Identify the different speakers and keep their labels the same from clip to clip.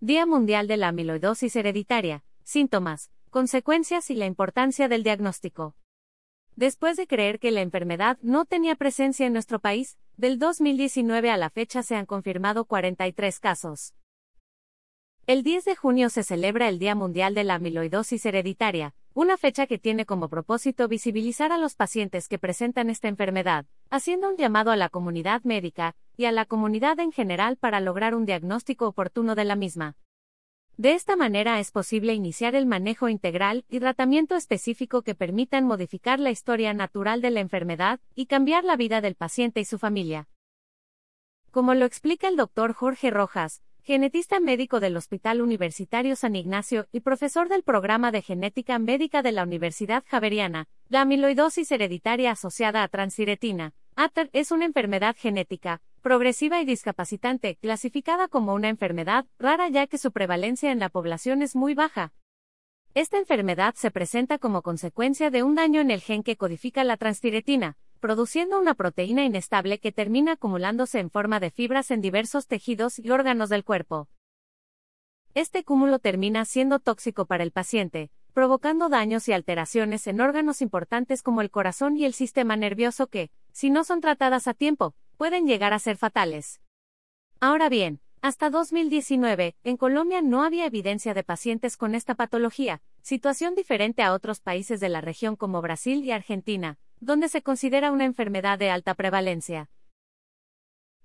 Speaker 1: Día Mundial de la Amiloidosis Hereditaria, síntomas, consecuencias y la importancia del diagnóstico. Después de creer que la enfermedad no tenía presencia en nuestro país, del 2019 a la fecha se han confirmado 43 casos. El 10 de junio se celebra el Día Mundial de la Amiloidosis Hereditaria, una fecha que tiene como propósito visibilizar a los pacientes que presentan esta enfermedad, haciendo un llamado a la comunidad médica y a la comunidad en general para lograr un diagnóstico oportuno de la misma. De esta manera es posible iniciar el manejo integral y tratamiento específico que permitan modificar la historia natural de la enfermedad y cambiar la vida del paciente y su familia. Como lo explica el doctor Jorge Rojas, genetista médico del Hospital Universitario San Ignacio y profesor del programa de genética médica de la Universidad Javeriana, la amiloidosis hereditaria asociada a transtiretina, ATER, es una enfermedad genética, progresiva y discapacitante, clasificada como una enfermedad rara ya que su prevalencia en la población es muy baja. Esta enfermedad se presenta como consecuencia de un daño en el gen que codifica la transtiretina, produciendo una proteína inestable que termina acumulándose en forma de fibras en diversos tejidos y órganos del cuerpo. Este cúmulo termina siendo tóxico para el paciente, provocando daños y alteraciones en órganos importantes como el corazón y el sistema nervioso que, si no son tratadas a tiempo, pueden llegar a ser fatales. Ahora bien, hasta 2019, en Colombia no había evidencia de pacientes con esta patología, situación diferente a otros países de la región como Brasil y Argentina, donde se considera una enfermedad de alta prevalencia.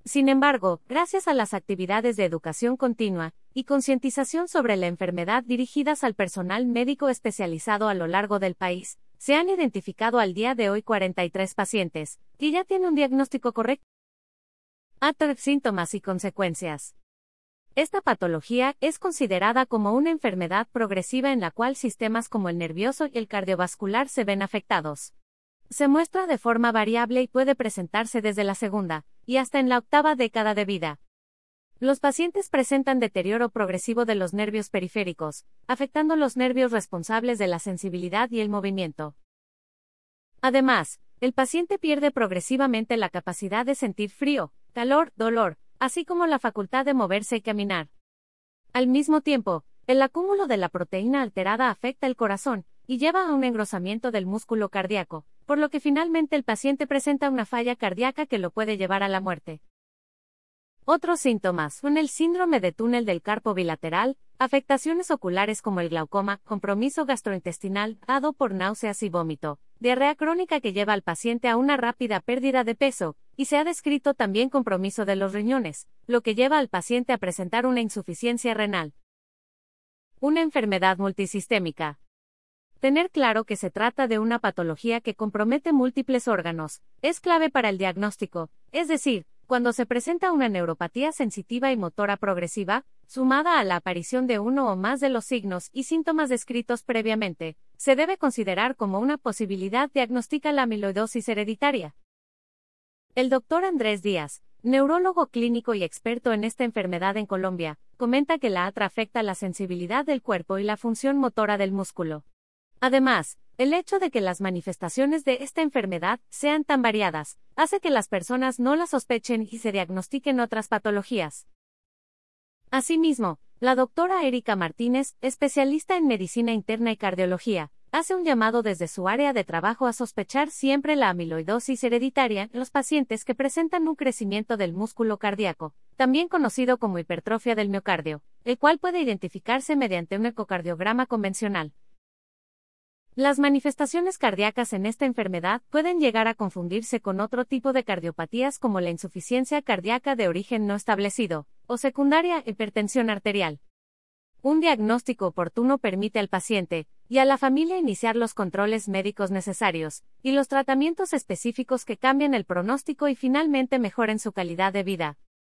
Speaker 1: Sin embargo, gracias a las actividades de educación continua y concientización sobre la enfermedad dirigidas al personal médico especializado a lo largo del país, se han identificado al día de hoy 43 pacientes, que ya tienen un diagnóstico correcto. ATREP síntomas y consecuencias. Esta patología es considerada como una enfermedad progresiva en la cual sistemas como el nervioso y el cardiovascular se ven afectados. Se muestra de forma variable y puede presentarse desde la segunda, y hasta en la octava década de vida. Los pacientes presentan deterioro progresivo de los nervios periféricos, afectando los nervios responsables de la sensibilidad y el movimiento. Además, el paciente pierde progresivamente la capacidad de sentir frío, calor, dolor, así como la facultad de moverse y caminar. Al mismo tiempo, el acúmulo de la proteína alterada afecta el corazón y lleva a un engrosamiento del músculo cardíaco, por lo que finalmente el paciente presenta una falla cardíaca que lo puede llevar a la muerte. Otros síntomas son el síndrome de túnel del carpo bilateral, afectaciones oculares como el glaucoma, compromiso gastrointestinal, dado por náuseas y vómito, diarrea crónica que lleva al paciente a una rápida pérdida de peso, y se ha descrito también compromiso de los riñones, lo que lleva al paciente a presentar una insuficiencia renal. Una enfermedad multisistémica. Tener claro que se trata de una patología que compromete múltiples órganos es clave para el diagnóstico, es decir, cuando se presenta una neuropatía sensitiva y motora progresiva, sumada a la aparición de uno o más de los signos y síntomas descritos previamente, se debe considerar como una posibilidad diagnóstica la amiloidosis hereditaria. El doctor Andrés Díaz, neurólogo clínico y experto en esta enfermedad en Colombia, comenta que la atra afecta la sensibilidad del cuerpo y la función motora del músculo. Además, el hecho de que las manifestaciones de esta enfermedad sean tan variadas, hace que las personas no la sospechen y se diagnostiquen otras patologías. Asimismo, la doctora Erika Martínez, especialista en medicina interna y cardiología, hace un llamado desde su área de trabajo a sospechar siempre la amiloidosis hereditaria en los pacientes que presentan un crecimiento del músculo cardíaco, también conocido como hipertrofia del miocardio, el cual puede identificarse mediante un ecocardiograma convencional. Las manifestaciones cardíacas en esta enfermedad pueden llegar a confundirse con otro tipo de cardiopatías como la insuficiencia cardíaca de origen no establecido, o secundaria hipertensión arterial. Un diagnóstico oportuno permite al paciente y a la familia iniciar los controles médicos necesarios y los tratamientos específicos que cambien el pronóstico y finalmente mejoren su calidad de vida.